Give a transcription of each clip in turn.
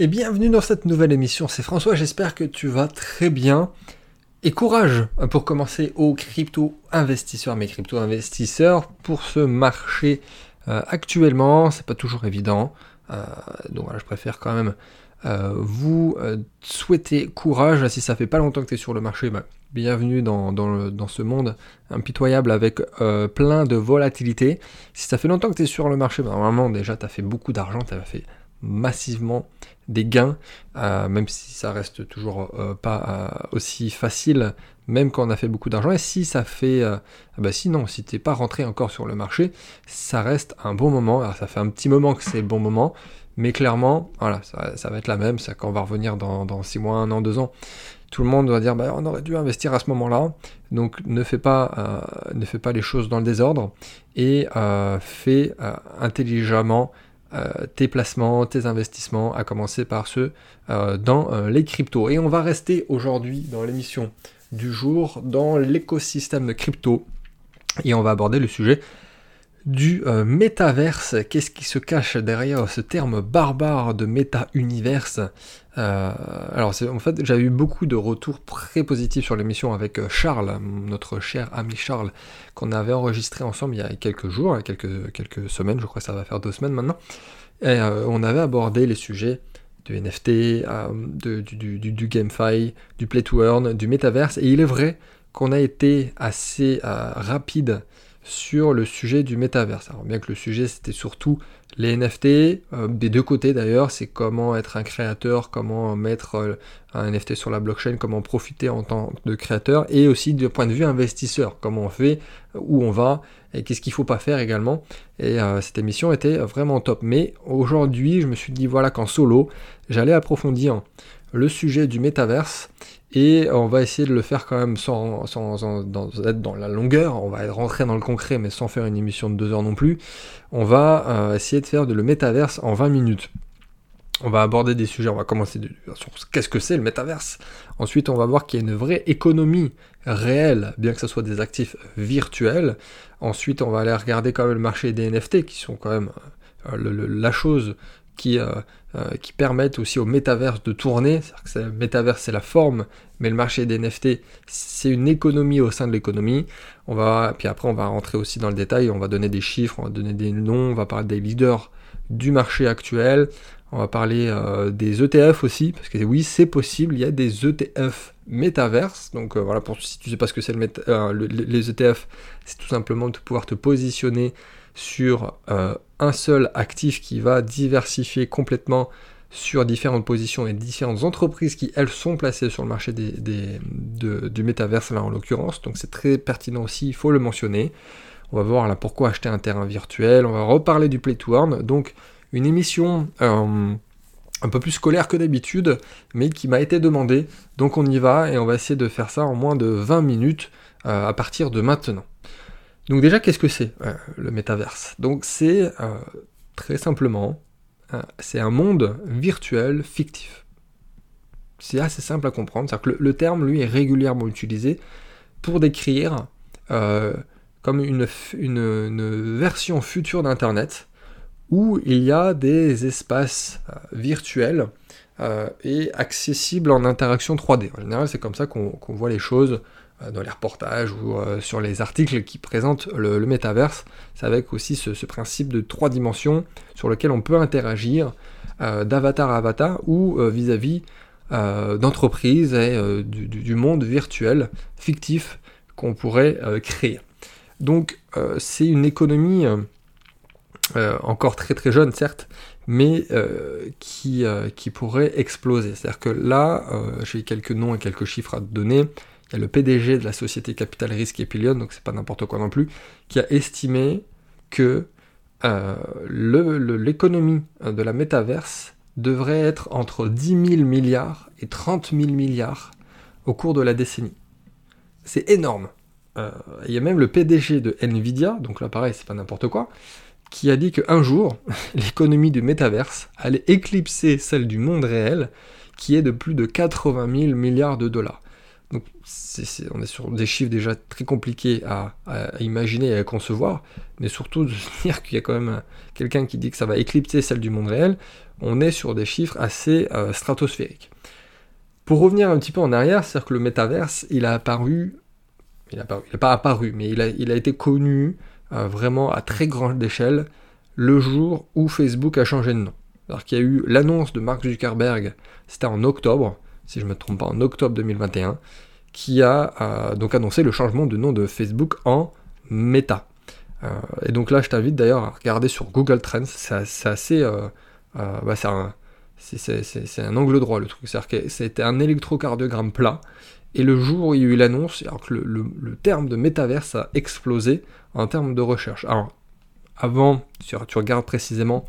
et bienvenue dans cette nouvelle émission. C'est François, j'espère que tu vas très bien. Et courage pour commencer aux crypto-investisseurs, mes crypto-investisseurs, pour ce marché euh, actuellement, c'est pas toujours évident. Euh, donc voilà, je préfère quand même euh, vous souhaiter courage. Si ça fait pas longtemps que tu es sur le marché, bah, bienvenue dans, dans, ce monde impitoyable avec plein de volatilité. Si ça fait longtemps que tu es sur le marché, bah, normalement déjà tu as fait beaucoup d'argent, tu as fait massivement des gains, euh, même si ça reste toujours euh, pas euh, aussi facile, même quand on a fait beaucoup d'argent. Et si ça fait, ah bah sinon, si t'es pas rentré encore sur le marché, ça reste un bon moment. Alors ça fait un petit moment que c'est le bon moment, mais clairement, voilà, ça, va être la même. Ça quand on va revenir dans, 6 mois, 1 an, 2 ans, tout le monde va dire bah, on aurait dû investir à ce moment-là. Donc ne fais pas, ne fais pas les choses dans le désordre et fais intelligemment tes placements, tes investissements, à commencer par ceux euh, dans euh, les cryptos. Et on va rester aujourd'hui dans l'émission du jour dans l'écosystème crypto et on va aborder le sujet du métaverse. Qu'est-ce qui se cache derrière ce terme barbare de méta-universe Alors, en fait, j'ai eu beaucoup de retours très positifs sur l'émission avec Charles, notre cher ami Charles, qu'on avait enregistré ensemble il y a quelques jours, il y a quelques, quelques semaines, je crois que ça va faire deux semaines maintenant. Et euh, on avait abordé les sujets du NFT, euh, du, du, du, GameFi, du Play to Earn, du Metaverse, et il est vrai qu'on a été assez euh, rapide sur le sujet du Metaverse. Alors bien que le sujet c'était surtout les NFT, des deux côtés d'ailleurs, c'est comment être un créateur, comment mettre un NFT sur la blockchain, comment profiter en tant que créateur, et aussi du point de vue investisseur, comment on fait, où on va, et qu'est-ce qu'il ne faut pas faire également. Et euh, cette émission était vraiment top. Mais aujourd'hui, je me suis dit voilà qu'en solo, j'allais approfondir le sujet du métaverse et on va essayer de le faire quand même sans, être dans la longueur, on va rentrer dans le concret mais sans faire une émission de deux heures non plus. On va euh, essayer de faire de le métaverse en 20 minutes. On va aborder des sujets, on va commencer sur qu'est-ce que c'est le métaverse? Ensuite, on va voir qu'il y a une vraie économie réelle, bien que ce soit des actifs virtuels. Ensuite, on va aller regarder quand même le marché des NFT, qui sont quand même euh, la chose qui, euh, euh, qui permettent aussi au métaverse de tourner. Le métaverse, c'est la forme, mais le marché des NFT, c'est une économie au sein de l'économie. On va, puis après, on va rentrer aussi dans le détail, on va donner des chiffres, on va donner des noms, on va parler des leaders du marché actuel, on va parler euh, des ETF aussi, parce que oui, c'est possible, il y a des ETF métaverse. Donc voilà, pour, si tu sais pas ce que c'est le, euh, les ETF, c'est tout simplement de pouvoir te positionner sur un seul actif qui va diversifier complètement sur différentes positions et différentes entreprises qui, elles, sont placées sur le marché du métaverse, là en l'occurrence. Donc c'est très pertinent aussi, il faut le mentionner. On va voir là pourquoi acheter un terrain virtuel. On va reparler du play to earn. Donc une émission euh, un peu plus scolaire que d'habitude, mais qui m'a été demandée. Donc on y va et on va essayer de faire ça en moins de 20 minutes euh, à partir de maintenant. Donc déjà, qu'est-ce que c'est euh, le métaverse? Donc c'est très simplement, c'est un monde virtuel fictif. C'est assez simple à comprendre. C'est-à-dire que le, terme, lui, est régulièrement utilisé pour décrire comme une, version future d'Internet où il y a des espaces euh, virtuels euh, et accessibles en interaction 3D. En général, c'est comme ça qu'on voit les choses euh, dans les reportages ou sur les articles qui présentent le, métaverse. C'est avec aussi ce, principe de trois dimensions sur lequel on peut interagir d'avatar à avatar ou vis-à-vis d'entreprises et du, monde virtuel fictif qu'on pourrait créer. Donc c'est une économie euh, encore très très jeune certes, mais euh, qui, euh, qui pourrait exploser. C'est-à-dire que là, j'ai quelques noms et quelques chiffres à te donner. Il y a le PDG de la société Capital Risk Epilion, donc c'est pas n'importe quoi non plus, qui a estimé que l'économie de la métaverse devrait être entre 10 000 milliards et 30 000 milliards au cours de la décennie. C'est énorme. il y a même le PDG de Nvidia, donc là pareil, c'est pas n'importe quoi, qui a dit qu'un jour, l'économie du métaverse allait éclipser celle du monde réel, qui est de plus de 80 000 milliards de dollars. Donc on est sur des chiffres déjà très compliqués à, imaginer et à concevoir, mais surtout de se dire qu'il y a quand même quelqu'un qui dit que ça va éclipser celle du monde réel, on est sur des chiffres assez euh, stratosphériques. Pour revenir un petit peu en arrière, c'est-à-dire que le métaverse, il a apparu, il n'a pas apparu, mais il a, été connu euh, vraiment à très grande échelle le jour où Facebook a changé de nom. Alors qu'il y a eu l'annonce de Mark Zuckerberg, c'était en octobre, si je ne me trompe pas, en octobre 2021, qui a euh, donc annoncé le changement de nom de Facebook en Meta. Euh, et donc là, je t'invite d'ailleurs à regarder sur Google Trends, c'est assez... C'est un, angle droit le truc, c'est-à-dire que c'était un électrocardiogramme plat, et le jour où il y a eu l'annonce, alors que le, terme de métaverse a explosé en termes de recherche. Alors, avant, tu regardes précisément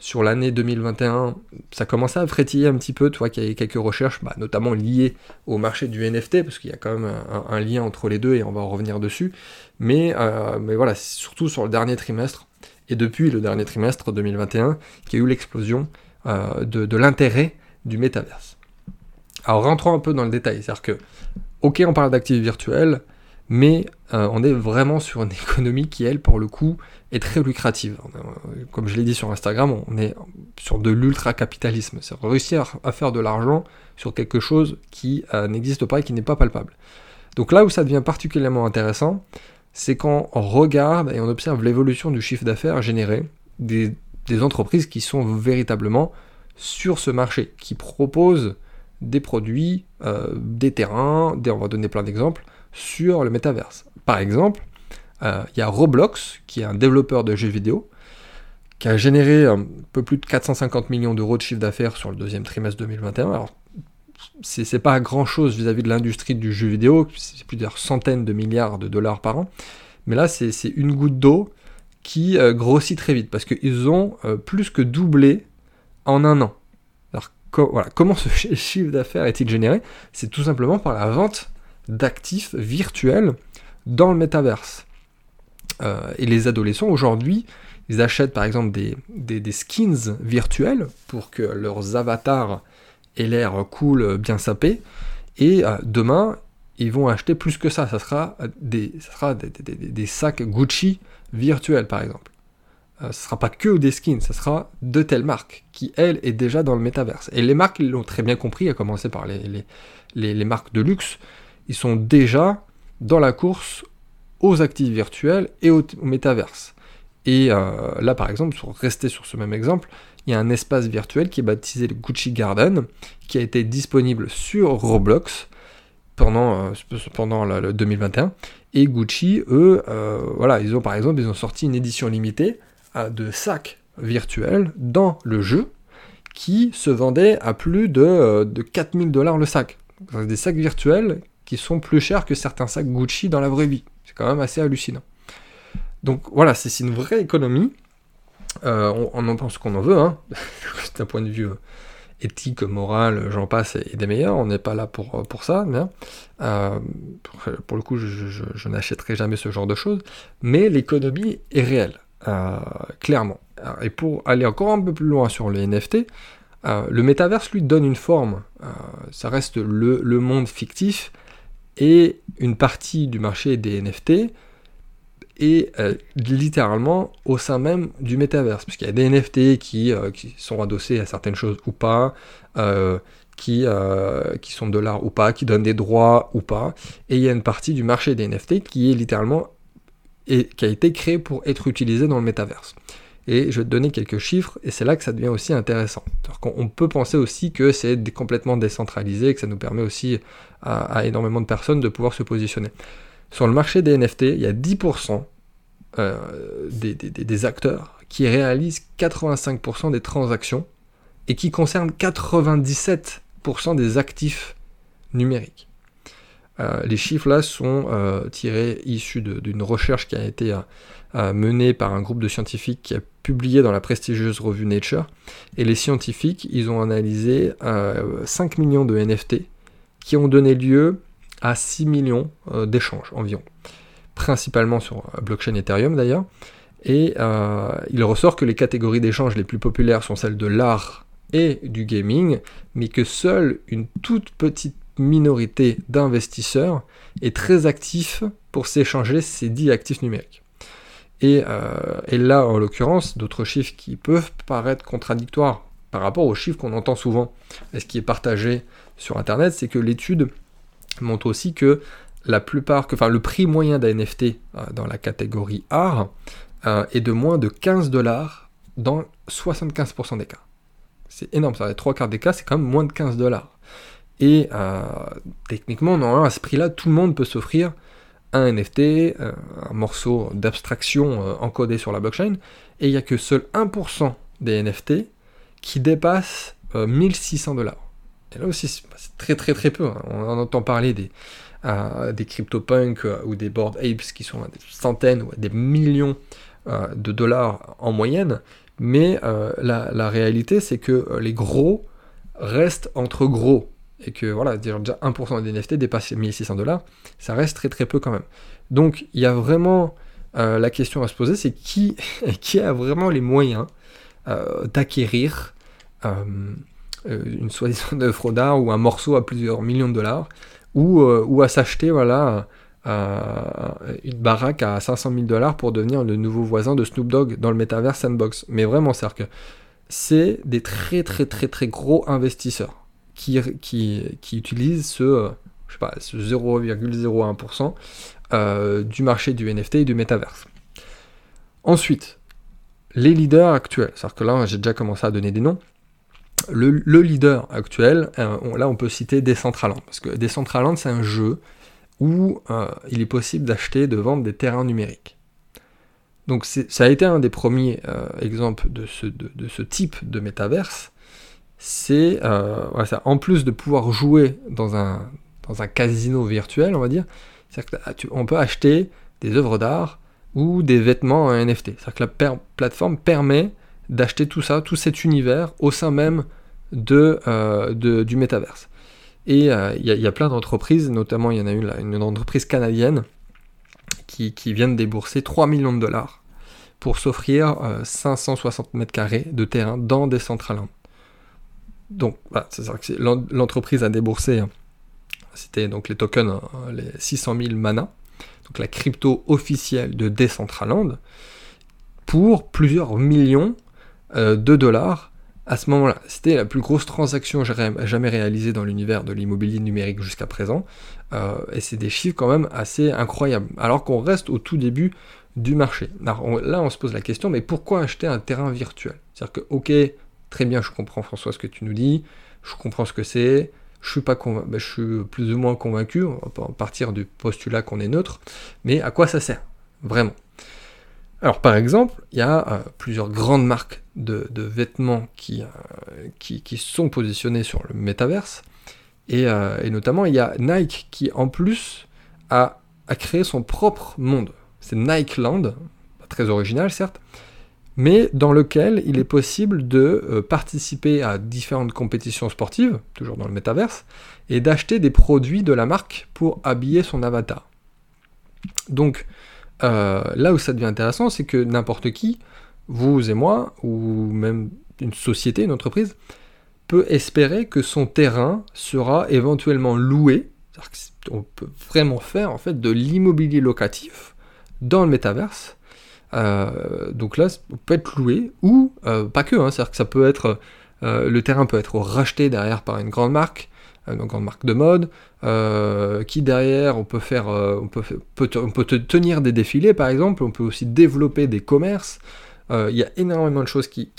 sur l'année 2021, ça commençait à frétiller un petit peu, tu vois qu'il y avait quelques recherches, bah, notamment liées au marché du NFT, parce qu'il y a quand même un, lien entre les deux et on va en revenir dessus. Mais, euh, mais voilà, surtout sur le dernier trimestre, et depuis le dernier trimestre 2021, qu'il y a eu l'explosion euh, de, l'intérêt du métaverse. Alors rentrons un peu dans le détail, c'est-à-dire que, ok, on parle d'actifs virtuels, mais euh, on est vraiment sur une économie qui, elle, pour le coup, est très lucrative. Comme je l'ai dit sur Instagram, on est sur de l'ultra-capitalisme. C'est réussir à faire de l'argent sur quelque chose qui euh, n'existe pas et qui n'est pas palpable. Donc là où ça devient particulièrement intéressant, c'est quand on regarde et on observe l'évolution du chiffre d'affaires généré des, entreprises qui sont véritablement sur ce marché, qui proposent des produits, euh, des terrains, des, on va donner plein d'exemples, sur le métaverse. Par exemple, euh, il y a Roblox, qui est un développeur de jeux vidéo, qui a généré un peu plus de 450 millions d'euros de chiffre d'affaires sur le deuxième trimestre 2021. Alors, c'est pas grand chose vis-à-vis de l'industrie du jeu vidéo, c'est plusieurs centaines de milliards de dollars par an. Mais là, c'est une goutte d'eau qui euh, grossit très vite parce qu'ils ont euh, plus que doublé en un an. Alors, comment ce chiffre d'affaires est-il généré? C'est tout simplement par la vente d'actifs virtuels dans le métaverse. Euh, et les adolescents aujourd'hui, ils achètent par exemple des, des, skins virtuels pour que leurs avatars aient l'air cool, bien sapés. Et euh, demain, ils vont acheter plus que ça. Ça sera des, ça sera des, des sacs Gucci virtuels par exemple. Euh, ce ne sera pas que des skins, ça sera de telles marques qui, elle, est déjà dans le métaverse. Et les marques, l'ont très bien compris, à commencer par les, les, les marques de luxe, ils sont déjà dans la course aux actifs virtuels et au, métaverse. Et euh, là, par exemple, pour rester sur ce même exemple, il y a un espace virtuel qui est baptisé le Gucci Garden, qui a été disponible sur Roblox pendant, euh, pendant le 2021. Et Gucci, eux, euh, voilà, ils ont par exemple, ils ont sorti une édition limitée de sacs virtuels dans le jeu qui se vendait à plus de, de 4000 dollars le sac. Des sacs virtuels qui sont plus chers que certains sacs Gucci dans la vraie vie. C'est quand même assez hallucinant. Donc voilà, c'est une vraie économie. Euh, on, en pense qu'on en veut, hein. d'un point de vue euh, éthique, moral, j'en passe, et, des meilleurs. On n'est pas là pour, euh, pour ça. Mais, pour, le coup, je, n'achèterai jamais ce genre de choses. Mais l'économie est réelle, clairement. Et pour aller encore un peu plus loin sur les NFT, le métaverse lui donne une forme. ça reste le, le monde fictif et une partie du marché des NFT est euh, littéralement au sein même du métaverse, parce qu'il y a des NFT qui, euh, qui, sont adossés à certaines choses ou pas, euh, qui, sont de l'art ou pas, qui donnent des droits ou pas, et il y a une partie du marché des NFT qui est littéralement et qui a été créé pour être utilisé dans le métaverse. Et je vais te donner quelques chiffres, et c'est là que ça devient aussi intéressant. On peut penser aussi que c'est complètement décentralisé, que ça nous permet aussi à, énormément de personnes de pouvoir se positionner. Sur le marché des NFT, il y a 10% euh, des, acteurs qui réalisent 85% des transactions et qui concernent 97% des actifs numériques. Euh, les chiffres là sont euh, tirés, issus d'une recherche qui a été menée par un groupe de scientifiques qui a publié dans la prestigieuse revue Nature. Et les scientifiques, ils ont analysé 5 millions de NFT qui ont donné lieu à 6 millions euh, d'échanges environ, principalement sur euh, blockchain Ethereum d'ailleurs. Et euh, il ressort que les catégories d'échanges les plus populaires sont celles de l'art et du gaming, mais que seule une toute petite minorité d'investisseurs est très actif pour s'échanger ces dix actifs numériques. Et, euh, et là, en l'occurrence, d'autres chiffres qui peuvent paraître contradictoires par rapport aux chiffres qu'on entend souvent et ce qui est partagé sur Internet, c'est que l'étude montre aussi que la plupart, enfin, le prix moyen d'un NFT euh, dans la catégorie art euh, est de moins de 15 dollars dans 75% des cas. C'est énorme, ça. Les trois quarts des cas, c'est quand même moins de 15 dollars. Et techniquement, normalement, à ce prix-là, tout le monde peut s'offrir un NFT, un morceau d'abstraction encodé sur la blockchain, et il n'y a que seul 1% des NFT qui dépassent 1600 dollars. Et là aussi, c'est très très très peu. Hein. On entend parler des, euh, des CryptoPunk euh, ou des Board Apes qui sont à des centaines ou à des millions euh, de dollars en moyenne. Mais la, réalité, c'est que les gros restent entre gros. Et que voilà, déjà 1% des NFT dépasse 1600 dollars, ça reste très très peu quand même. Donc il y a vraiment la question à se poser, c'est qui, qui a vraiment les moyens d'acquérir une soi-disant œuvre d'art ou un morceau à plusieurs millions de dollars euh, ou, à s'acheter voilà, une baraque à 500 000 dollars pour devenir le nouveau voisin de Snoop Dogg dans le Metaverse Sandbox. Mais vraiment, c'est que c'est des très très très très gros investisseurs qui, qui, qui utilisent ce, je sais pas, ce 0,01% euh, du marché du NFT et du Metaverse. Ensuite, les leaders actuels, c'est-à-dire que là j'ai déjà commencé à donner des noms, le, leader actuel, euh, là on peut citer Decentraland, parce que Decentraland c'est un jeu où euh, il est possible d'acheter, de vendre des terrains numériques. Donc ça a été un des premiers euh, exemples de ce, de, ce, type de métaverse. C'est en plus de pouvoir jouer dans un, dans un casino virtuel, on va dire, on peut acheter des œuvres d'art ou des vêtements en NFT. C'est-à-dire que la plateforme permet d'acheter tout ça, tout cet univers au sein même de, euh, du métaverse. Et euh, il y, a plein d'entreprises, notamment il y en a une, une entreprise canadienne qui, qui, vient de débourser 3 millions de dollars pour s'offrir 560 euh, mètres carrés de terrain dans des centrales. Donc, c'est l'entreprise a déboursé, hein. c'était donc les tokens, hein, les 600 000 mana, donc la crypto officielle de Decentraland, pour plusieurs millions de dollars à ce moment-là. C'était la plus grosse transaction jamais réalisée dans l'univers de l'immobilier numérique jusqu'à présent. Euh, et c'est des chiffres quand même assez incroyables. Alors qu'on reste au tout début du marché. là, on se pose la question, mais pourquoi acheter un terrain virtuel? C'est-à-dire que, ok, très bien, je comprends François ce que tu nous dis, je comprends ce que c'est, je suis pas ben, je suis plus ou moins convaincu, on va partir du postulat qu'on est neutre, mais à quoi ça sert Vraiment? Alors par exemple, il y a euh, plusieurs grandes marques de, vêtements qui, euh, qui, qui, sont positionnés sur le métaverse. Et, euh, et, notamment, il y a Nike qui, en plus, a, a créé son propre monde. C'est Nike Land, très original certes, mais dans lequel il est possible de euh, participer à différentes compétitions sportives, toujours dans le métaverse, et d'acheter des produits de la marque pour habiller son avatar. Donc, là où ça devient intéressant, c'est que n'importe qui vous et moi, ou même une société, une entreprise, peut espérer que son terrain sera éventuellement loué. On peut vraiment faire en fait de l'immobilier locatif dans le métaverse. Euh, donc là, ça peut être loué ou euh, pas que. Hein, c'est-à-dire que ça peut être euh, le terrain peut être racheté derrière par une grande marque, une grande marque de mode, qui derrière on peut faire, on peut, on peut tenir des défilés par exemple. On peut aussi développer des commerces. Il y a énormément de choses qui,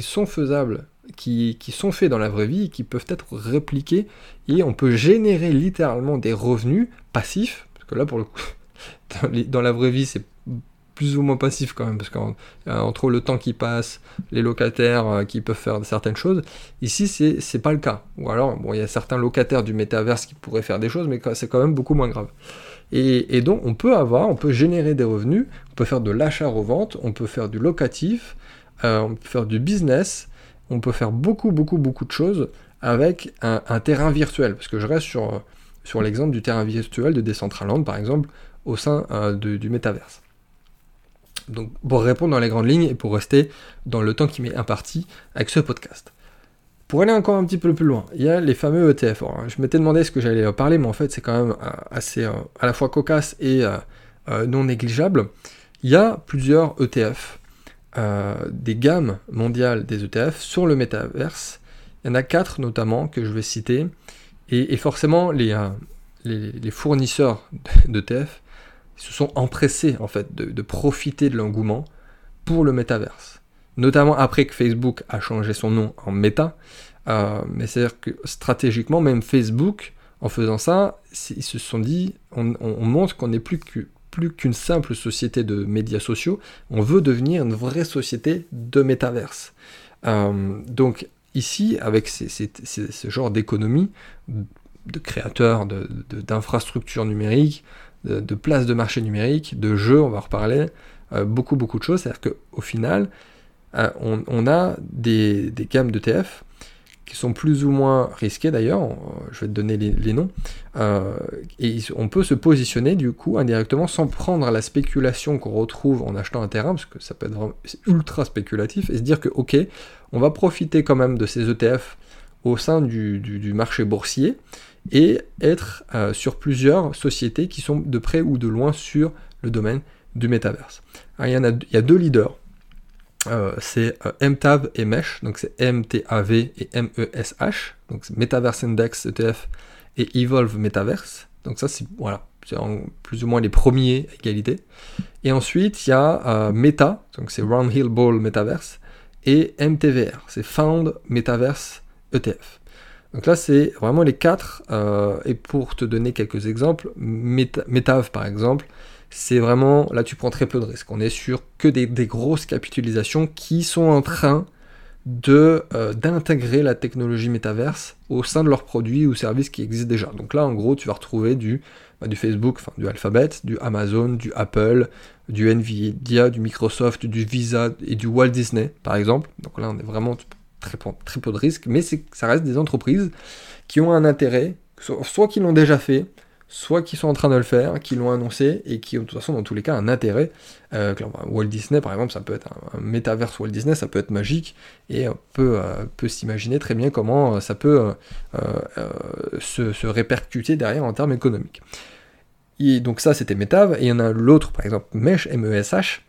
sont faisables, qui, sont faits dans la vraie vie, qui peuvent être répliquées, et on peut générer littéralement des revenus passifs, parce que là, pour le coup, dans, la vraie vie, c'est plus ou moins passif quand même, parce qu'entre le temps qui passe, les locataires euh, qui peuvent faire certaines choses, ici c'est pas le cas. Ou alors, il y a certains locataires du métaverse qui pourraient faire des choses, mais c'est quand même beaucoup moins grave. Et, donc on peut avoir, on peut générer des revenus, on peut faire de l'achat-revente, on peut faire du locatif, euh, on peut faire du business, on peut faire beaucoup, beaucoup, beaucoup de choses avec un, terrain virtuel. Parce que je reste sur, l'exemple du terrain virtuel de Decentraland, par exemple, au sein euh, du métaverse. Donc pour répondre dans les grandes lignes et pour rester dans le temps qui m'est imparti avec ce podcast. Pour aller encore un petit peu plus loin, il y a les fameux ETF. je m'étais demandé ce que j'allais parler, mais en fait, c'est quand même assez à la fois cocasse et non négligeable. Il y a plusieurs ETF, des gammes mondiales des ETF sur le métaverse. Il y en a quatre notamment que je vais citer. Et, forcément, les, les, fournisseurs d'ETF se sont empressés en fait de, profiter de l'engouement pour le métaverse. Notamment après que Facebook a changé son nom en Meta. Euh, mais c'est-à-dire que stratégiquement, même Facebook, en faisant ça, ils se sont dit, on, montre qu'on n'est plus qu'une simple société de médias sociaux, on veut devenir une vraie société de métaverse. Euh, donc ici, avec ce genre d'économie, de créateurs d'infrastructures numériques, de, places de marché numériques, de jeux, on va en reparler, euh, beaucoup beaucoup de choses. C'est-à-dire qu'au final, euh, on, a des, des gammes d'ETF qui sont plus ou moins risquées d'ailleurs, je vais te donner les, noms, euh, et on peut se positionner du coup indirectement sans prendre la spéculation qu'on retrouve en achetant un terrain, parce que ça peut être vraiment ultra spéculatif, et se dire que ok, on va profiter quand même de ces ETF au sein du marché boursier, et être euh, sur plusieurs sociétés qui sont de près ou de loin sur le domaine du métaverse. il, y en a, il y a deux leaders, euh, c'est euh, MTAV et Mesh, donc c'est MTAV et MESH, donc Metaverse Index ETF et Evolve Metaverse. Donc ça c'est voilà, plus ou moins les premiers égalités. Et ensuite il y a Meta, donc c'est Roundhill Ball Metaverse, et MTVR, c'est Found Metaverse ETF. Donc là, c'est vraiment les quatre. Euh, et pour te donner quelques exemples, Metav par exemple, c'est vraiment, là tu prends très peu de risques. On est sur que des, grosses capitalisations qui sont en train euh, d'intégrer la technologie métaverse au sein de leurs produits ou services qui existent déjà. Donc là, en gros, tu vas retrouver du, bah, du Facebook, enfin du Alphabet, du Amazon, du Apple, du Nvidia, du Microsoft, du Visa et du Walt Disney, par exemple. Donc là, on est vraiment très, peu de risques, mais ça reste des entreprises qui ont un intérêt, soit qui l'ont déjà fait, soit qui sont en train de le faire, qui l'ont annoncé et qui ont de toute façon dans tous les cas un intérêt. Euh, Walt Disney par exemple, ça peut être un, métaverse Walt Disney, ça peut être magique et on peut, euh, s'imaginer très bien comment euh, ça peut se, répercuter derrière en termes économiques. Et donc ça c'était Metav, et il y en a l'autre par exemple Mesh, M-E-S-H,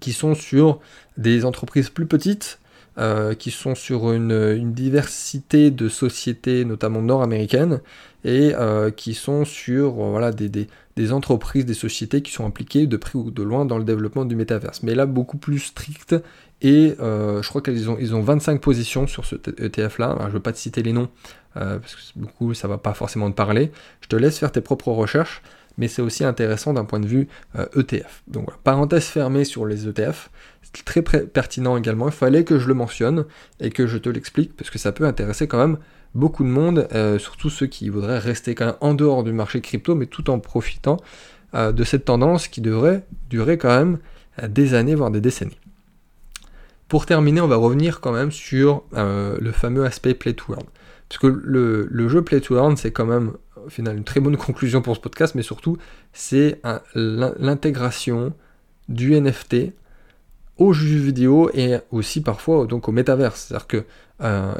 qui sont sur des entreprises plus petites, euh, qui sont sur une, diversité de sociétés, notamment nord-américaines, et euh, qui sont sur euh, voilà, des, entreprises, des sociétés qui sont impliquées de près ou de loin dans le développement du métaverse. Mais là, beaucoup plus strict, et je crois qu'ils ont, ils ont 25 positions sur ce ETF-là. Je ne veux pas te citer les noms, parce que beaucoup, ça va pas forcément te parler. Je te laisse faire tes propres recherches mais c'est aussi intéressant d'un point de vue ETF. E Donc voilà, parenthèse fermée sur les ETF, c'est très pertinent également, il fallait que je le mentionne et que je te l'explique, parce que ça peut intéresser quand même beaucoup de monde, euh, surtout ceux qui voudraient rester quand même en dehors du marché crypto, mais tout en profitant euh, de cette tendance qui devrait durer quand même euh, des années, voire des décennies. Pour terminer, on va revenir quand même sur le fameux aspect Play to Earn. Parce que le, le jeu Play to Earn, c'est quand même au final une très bonne conclusion pour ce podcast, mais surtout c'est l'intégration du NFT aux jeux vidéo et aussi parfois donc au métaverse. C'est-à-dire que euh,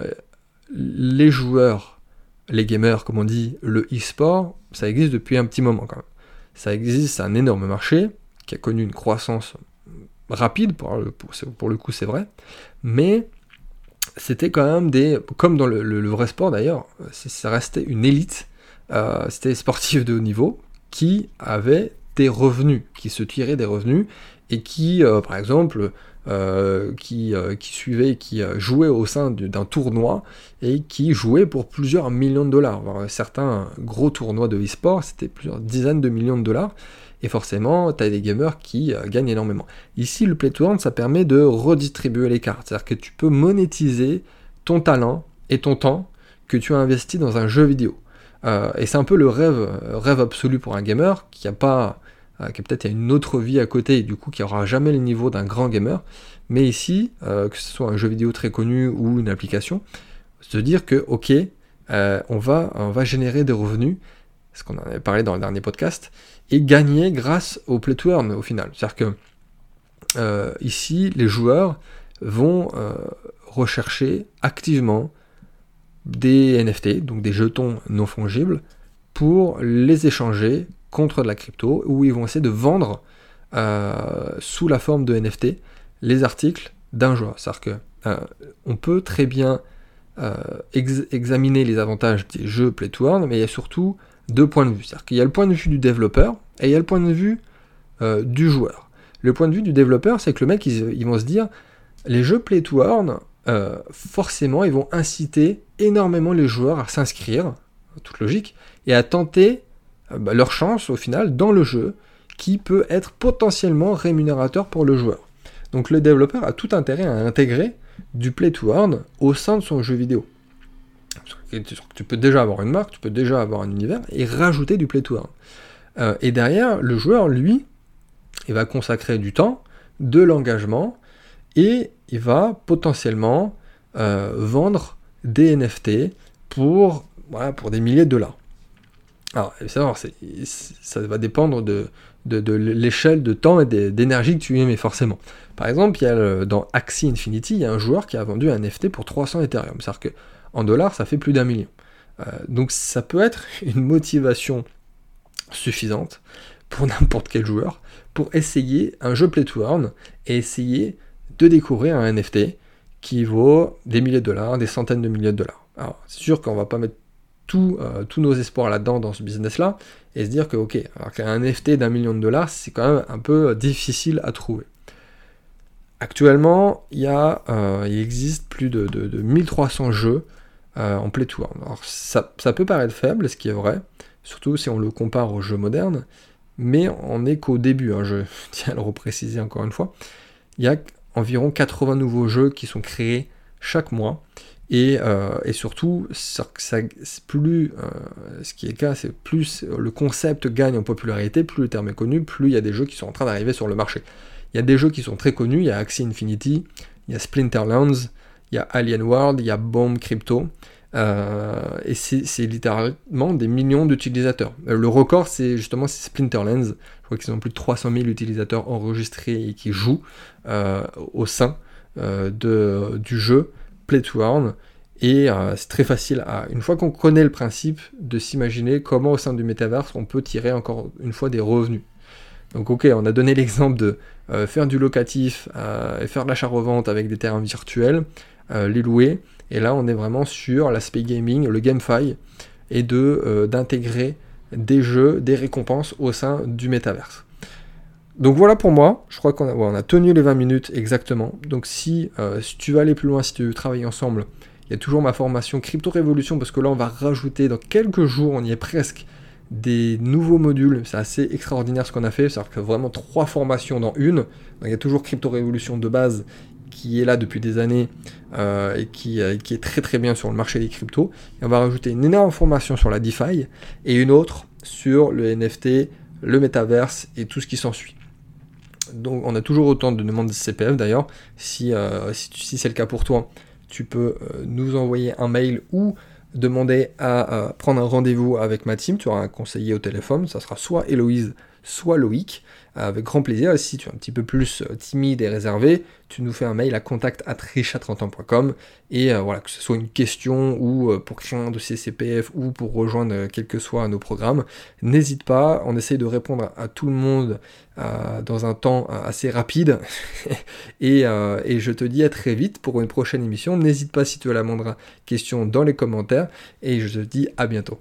les joueurs, les gamers, comme on dit, le e-sport, ça existe depuis un petit moment quand même. Ça existe, c'est un énorme marché qui a connu une croissance rapide, pour le, pour le coup c'est vrai, mais c'était quand même des, comme dans le, vrai sport d'ailleurs, ça restait une élite euh, c'était des sportifs de haut niveau qui avaient des revenus, qui se tiraient des revenus et qui, euh, par exemple, euh, qui, qui suivaient, qui jouaient au sein d'un tournoi et qui jouaient pour plusieurs millions de dollars. certains gros tournois de e-sport, c'était plusieurs dizaines de millions de dollars. Et forcément, tu as des gamers qui gagnent énormément. Ici, le Play to ça permet de redistribuer les cartes. C'est-à-dire que tu peux monétiser ton talent et ton temps que tu as investi dans un jeu vidéo. Euh, et c'est un peu le rêve, euh, rêve absolu pour un gamer qui a pas, euh, qui peut-être une autre vie à côté et du coup qui aura jamais le niveau d'un grand gamer. Mais ici, que ce soit un jeu vidéo très connu ou une application, se dire que ok, on va, on va générer des revenus, ce qu'on en avait parlé dans le dernier podcast, et gagner grâce au play to earn au final. C'est-à-dire que ici, les joueurs vont rechercher activement des NFT, donc des jetons non fongibles, pour les échanger contre de la crypto, où ils vont essayer de vendre euh, sous la forme de NFT les articles d'un joueur. C'est-à-dire que euh, on peut très bien euh, examiner les avantages des jeux Play to Earn, mais il y a surtout deux points de vue. C'est-à-dire qu'il y a le point de vue du développeur et il y a le point de vue du joueur. Le point de vue du développeur, c'est que le mec, ils, vont se dire, les jeux Play to Earn, forcément, ils vont inciter énormément les joueurs à s'inscrire, toute logique, et à tenter bah, leur chance au final dans le jeu, qui peut être potentiellement rémunérateur pour le joueur. Donc le développeur a tout intérêt à intégrer du play to earn au sein de son jeu vidéo. Tu peux déjà avoir une marque, tu peux déjà avoir un univers et rajouter du play to earn. Euh, et derrière, le joueur, lui, il va consacrer du temps, de l'engagement et il va potentiellement euh, vendre des NFT pour, des milliers de dollars. Alors, savoir, ça va dépendre de, l'échelle de temps et d'énergie que tu y forcément. Par exemple, il y a dans Axie Infinity, il y a un joueur qui a vendu un NFT pour 300 Ethereum. C'est-à-dire qu'en dollars, ça fait plus d'un million. Euh, donc ça peut être une motivation suffisante pour n'importe quel joueur pour essayer un jeu play to earn et essayer de découvrir un NFT qui vaut des milliers de dollars, des centaines de milliers de dollars. Alors c'est sûr qu'on va pas mettre euh, tous nos espoirs là-dedans dans ce business-là et se dire que ok, alors qu'un NFT d'un million de dollars, c'est quand même un peu difficile à trouver. Actuellement, il, y a, euh, il existe plus de, 1300 jeux euh, en play to. Alors ça, peut paraître faible, ce qui est vrai, surtout si on le compare aux jeux modernes, mais on n'est qu'au début, hein, je tiens à le repréciser encore une fois. Il y a environ 80 nouveaux jeux qui sont créés chaque mois, euh, et, surtout, ça, plus, euh, ce qui est le cas, c'est plus le concept gagne en popularité, plus le terme est connu, plus il y a des jeux qui sont en train d'arriver sur le marché. Il y a des jeux qui sont très connus, il y a Axie Infinity, il y a Splinterlands, il y a Alien World, il y a Bomb Crypto, euh, et c'est littéralement des millions d'utilisateurs. Le record, c'est justement Splinterlands, je crois qu'ils ont plus de 300 000 utilisateurs enregistrés et qui jouent au sein de, du jeu play to earn. Et euh, c'est très facile, à, une fois qu'on connaît le principe, de s'imaginer comment au sein du métaverse on peut tirer encore une fois des revenus. Donc ok, on a donné l'exemple de euh, faire du locatif euh, et faire de l'achat-revente avec des terrains virtuels, les louer. Et là on est vraiment sur l'aspect gaming, le GameFi, et d'intégrer des jeux, des récompenses au sein du métaverse. Donc voilà pour moi, je crois qu'on a, tenu les 20 minutes exactement. Donc si, euh, si, tu veux aller plus loin, si tu veux travailler ensemble, il y a toujours ma formation Crypto Révolution parce que là on va rajouter dans quelques jours, on y est presque, des nouveaux modules. C'est assez extraordinaire ce qu'on a fait, c'est-à-dire vraiment trois formations dans une. il y a toujours Crypto Révolution de base qui est là depuis des années euh, et qui, euh, qui, est très très bien sur le marché des cryptos. On va rajouter une énorme formation sur la DeFi et une autre sur le NFT, le métaverse et tout ce qui s'ensuit donc on a toujours autant de demandes de CPF d'ailleurs. Si, euh, si, c'est le cas pour toi, tu peux nous envoyer un mail ou demander à prendre un rendez-vous avec ma team. Tu auras un conseiller au téléphone. Ça sera soit Héloïse, soit Loïc avec grand plaisir. si tu es un petit peu plus euh, timide et réservé, tu nous fais un mail à contact et euh, voilà, que ce soit une question ou euh, pour créer un dossier CPF ou pour rejoindre quel que soit nos programmes, n'hésite pas, on essaye de répondre à tout le monde dans un temps assez rapide et, et, je te dis à très vite pour une prochaine émission. N'hésite pas si tu as la moindre question dans les commentaires et je te dis à bientôt.